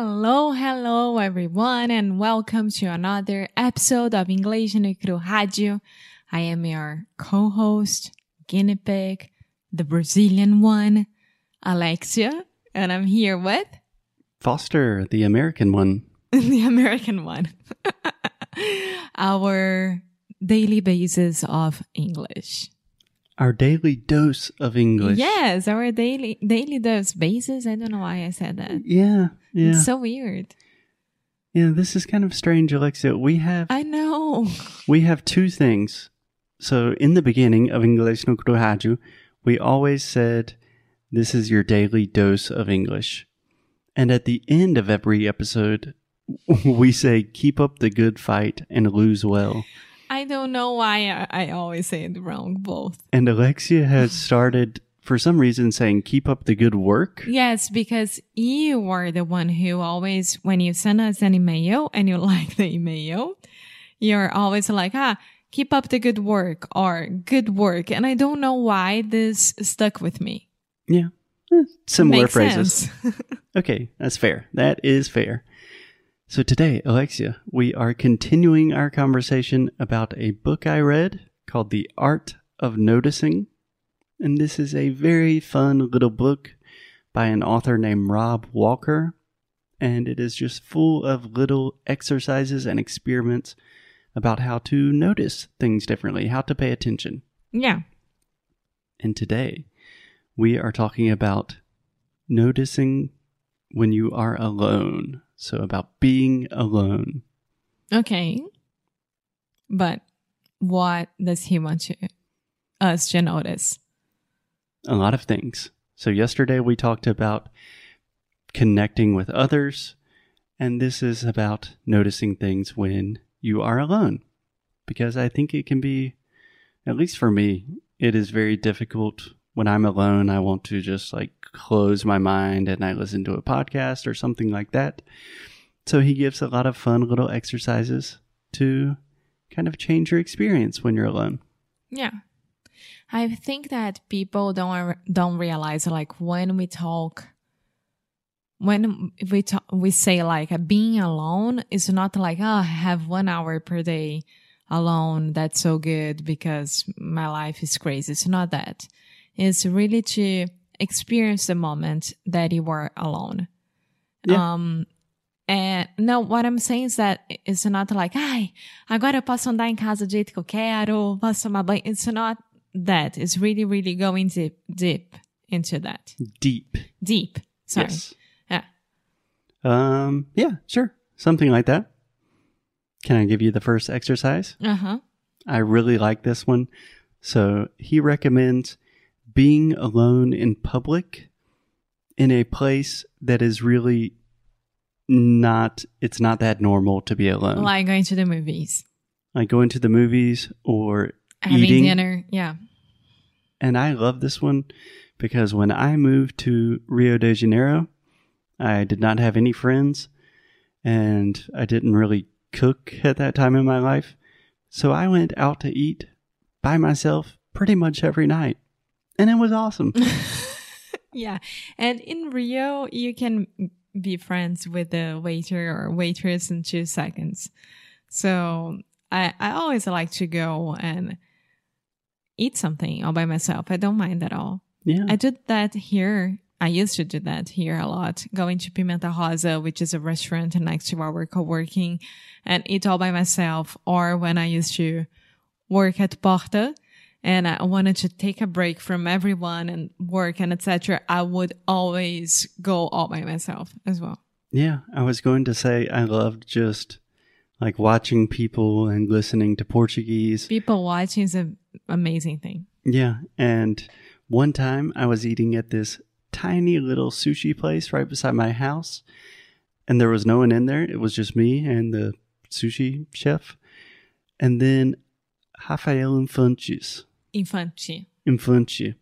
Hello, hello everyone, and welcome to another episode of English no Cru Rádio. I am your co-host, guinea pig, the Brazilian one, Alexia, and I'm here with Foster, the American one. the American one. Our daily basis of English. Our daily dose of English. Yes, our daily daily dose basis. I don't know why I said that. Yeah. Yeah. It's so weird. yeah, this is kind of strange, Alexia. We have I know. we have two things. So in the beginning of English no Cru we always said this is your daily dose of English. And at the end of every episode, we say keep up the good fight and lose well. I don't know why I, I always say it wrong both. And Alexia has started for some reason saying keep up the good work. Yes, because you are the one who always, when you send us an email and you like the email, you're always like, ah, keep up the good work or good work. And I don't know why this stuck with me. Yeah. Eh, Similar Makes phrases. Okay, that's fair. That is fair. So today, Alexia, we are continuing our conversation about a book I read called The Art of Noticing. And this is a very fun little book by an author named Rob Walker. And it is just full of little exercises and experiments about how to notice things differently, how to pay attention. yeah. And today, we are talking about noticing when you are alone. So, about being alone. Okay. But what does he want to, us to notice? A lot of things. So, yesterday we talked about connecting with others, and this is about noticing things when you are alone. Because I think it can be, at least for me, it is very difficult when I'm alone. I want to just like close my mind and I listen to a podcast or something like that. So he gives a lot of fun little exercises to kind of change your experience when you're alone. Yeah. I think that people don't don't realize like when we talk when we talk, we say like being alone is not like oh I have 1 hour per day alone that's so good because my life is crazy it's not that it's really to experience the moment that you are alone Yeah. um and no, what I'm saying is that it's not like, ai, agora eu posso andar em casa do jeito que eu quero, posso tomar banho. It's not that. It's really, really going deep, deep into that. Deep. Deep. Sorry. Yes. Yeah. Um, yeah, sure. Something like that. Can I give you the first exercise? Uh huh. I really like this one. So he recommends being alone in public in a place that is really not, it's not that normal to be alone. Like going to the movies, like going to the movies or having eating. dinner. Yeah. And I love this one because when I moved to Rio de Janeiro, I did not have any friends and I didn't really cook at that time in my life. So I went out to eat by myself pretty much every night. And it was awesome. Yeah. And in Rio, you can be friends with the waiter or waitress in two seconds. So I, I always like to go and eat something all by myself. I don't mind at all. yeah. I did that here. I used to do that here a lot, going to Pimenta Rosa, which is a restaurant next to our co-working and eat all by myself. Or when I used to work at Porta and I wanted to take a break from everyone and work and etc. I would always go all by myself as well. Yeah, I was going to say I loved just like watching people and listening to Portuguese. People watching is an amazing thing. Yeah, and one time I was eating at this tiny little sushi place right beside my house, and there was no one in there. It was just me and the sushi chef. And then Rafael Infantes, Infante. Infante,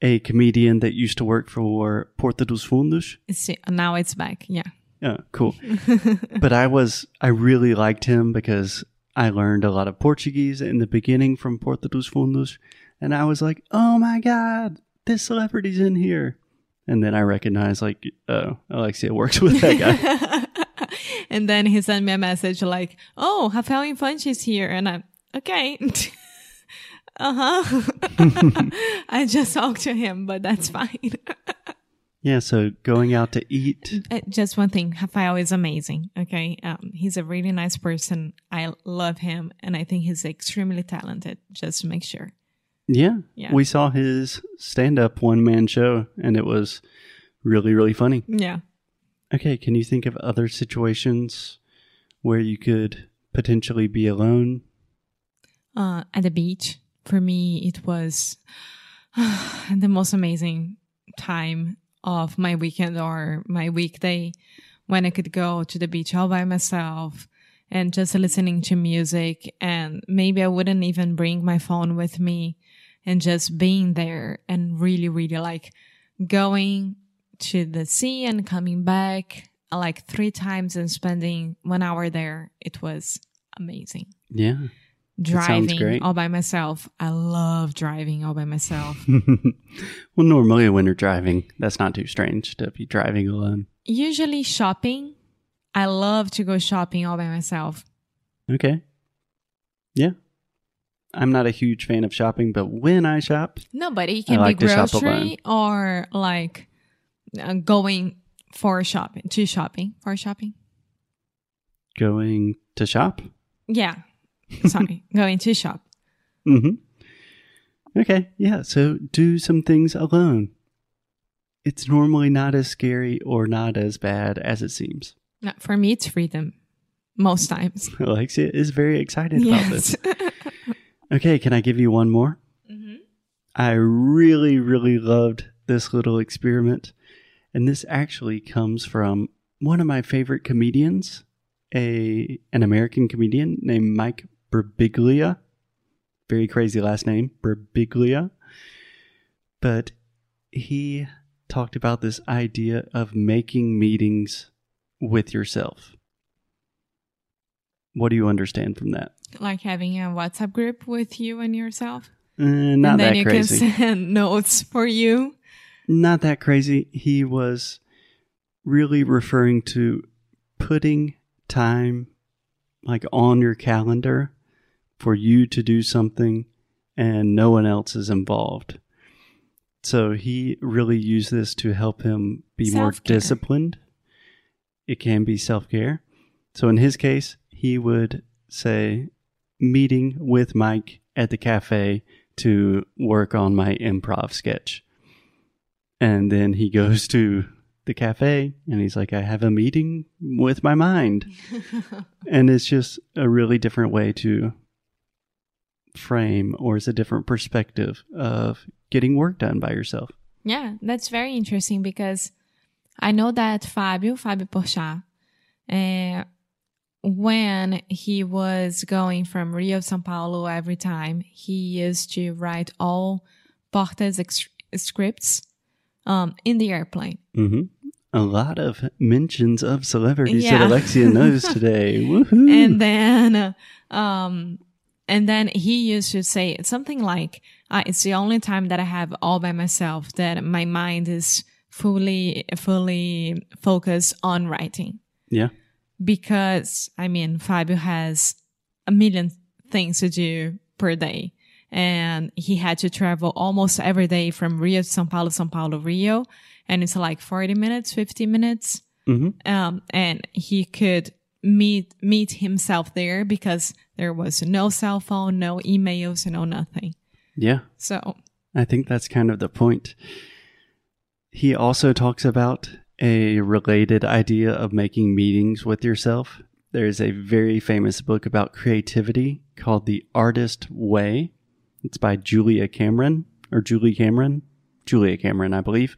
a comedian that used to work for Porta dos Fundos. It's, now it's back. Yeah. Yeah, cool. but I was, I really liked him because I learned a lot of Portuguese in the beginning from Porta dos Fundos. And I was like, oh my God, this celebrity's in here. And then I recognize, like, oh, Alexia works with that guy. and then he sent me a message like, "Oh, Rafael Infante is here," and I'm okay. uh huh. I just talked to him, but that's fine. Yeah, so going out to eat. Uh, just one thing, Rafael is amazing. Okay, um, he's a really nice person. I love him, and I think he's extremely talented. Just to make sure. Yeah. Yeah. We saw his stand up one man show and it was really, really funny. Yeah. Okay. Can you think of other situations where you could potentially be alone? Uh, at the beach, for me, it was the most amazing time of my weekend or my weekday when I could go to the beach all by myself and just listening to music. And maybe I wouldn't even bring my phone with me and just being there and really, really like going to the sea and coming back like three times and spending one hour there. It was amazing. Yeah. Driving all by myself. I love driving all by myself. well, normally when you're driving, that's not too strange to be driving alone. Usually shopping. I love to go shopping all by myself. Okay. Yeah. I'm not a huge fan of shopping, but when I shop, No, but it can like be grocery or like uh, going for shopping, to shopping, for shopping. going to shop. Yeah. Sorry, going to shop. Mm-hmm. Okay, yeah. So do some things alone. It's normally not as scary or not as bad as it seems. No, for me, it's freedom most times. Alexia is very excited about this. Okay, can I give you one more? hmm I really, really loved this little experiment. And this actually comes from one of my favorite comedians, a an American comedian named Mike Birbiglia. Very crazy last name, Birbiglia. But he talked about this idea of making meetings with yourself. What do you understand from that? Like having a WhatsApp group with you and yourself. Uh, not and then that you crazy. can send notes for you. not that crazy. He was really referring to putting time like on your calendar for you to do something and no one else is involved. So he really used this to help him be more Self-care. disciplined. It can be self care. So in his case, he would say, meeting with Mike at the cafe to work on my improv sketch. And then he goes to the cafe and he's like, I have a meeting with my mind. and it's just a really different way to frame or it's a different perspective of getting work done by yourself. Yeah, that's very interesting because I know that Fabio, Fabio Porchat, uh, when he was going from Rio to São Paulo every time, he used to write all Porta's ex- scripts um, in the airplane. hmm A lot of mentions of celebrities Yeah. that Alexia knows today. Woohoo! and then uh, um and then he used to say something like uh, it's the only time that i have all by myself that my mind is fully fully focused on writing. Yeah. because i mean fabio has a million things to do per day. And he had to travel almost every day from rio to sao paulo sao paulo rio. And it's like 40 minutes 50 minutes. Hmm um, and he could meet meet himself there because there was no cell phone, no emails, no nothing. Yeah. So I think that's kind of the point. He also talks about a related idea of making meetings with yourself. There's a very famous book about creativity called The Artist Way. It's by Julia Cameron or Julie Cameron, Julia Cameron, I believe.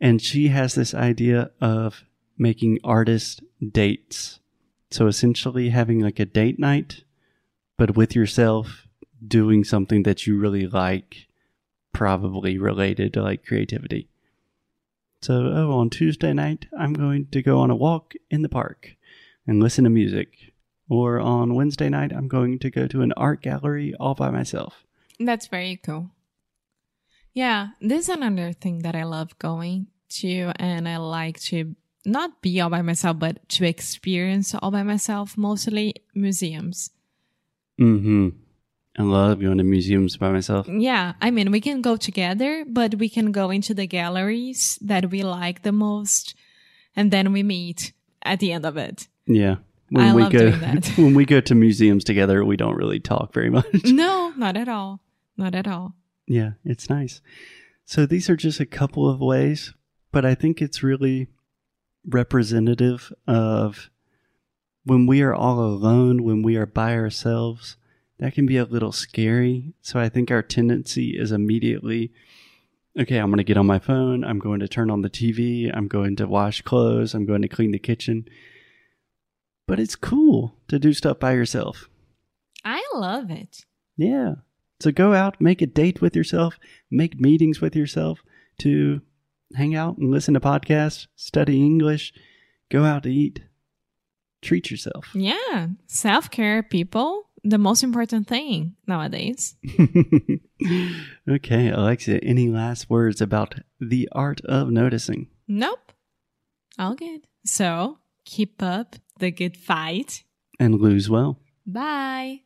And she has this idea of making artist dates. So essentially having like a date night, but with yourself doing something that you really like probably related to like creativity. So, oh, on Tuesday night, I'm going to go on a walk in the park and listen to music. Or on Wednesday night, I'm going to go to an art gallery all by myself. that's very cool. Yeah, this is another thing that I love going to, and I like to not be all by myself, but to experience all by myself, mostly museums. Mm-hmm. I love going to museums by myself. Yeah, I mean, we can go together, but we can go into the galleries that we like the most, and then we meet at the end of it. Yeah. When I we love go doing that. when we go to museums together, we don't really talk very much. No, not at all. Not at all. Yeah, it's nice. So these are just a couple of ways, but I think it's really representative of when we are all alone, when we are by ourselves, that can be a little scary. So I think our tendency is immediately, okay, I'm going to get on my phone. I'm going to turn on the TV. I'm going to wash clothes. I'm going to clean the kitchen. But it's cool to do stuff by yourself. I love it. Yeah. So go out, make a date with yourself, make meetings with yourself to hang out and listen to podcasts, study English, go out to eat. Treat yourself. Yeah. Self care, people, the most important thing nowadays. okay, Alexia, any last words about the art of noticing? Nope. All good. So keep up the good fight. And lose well. Bye.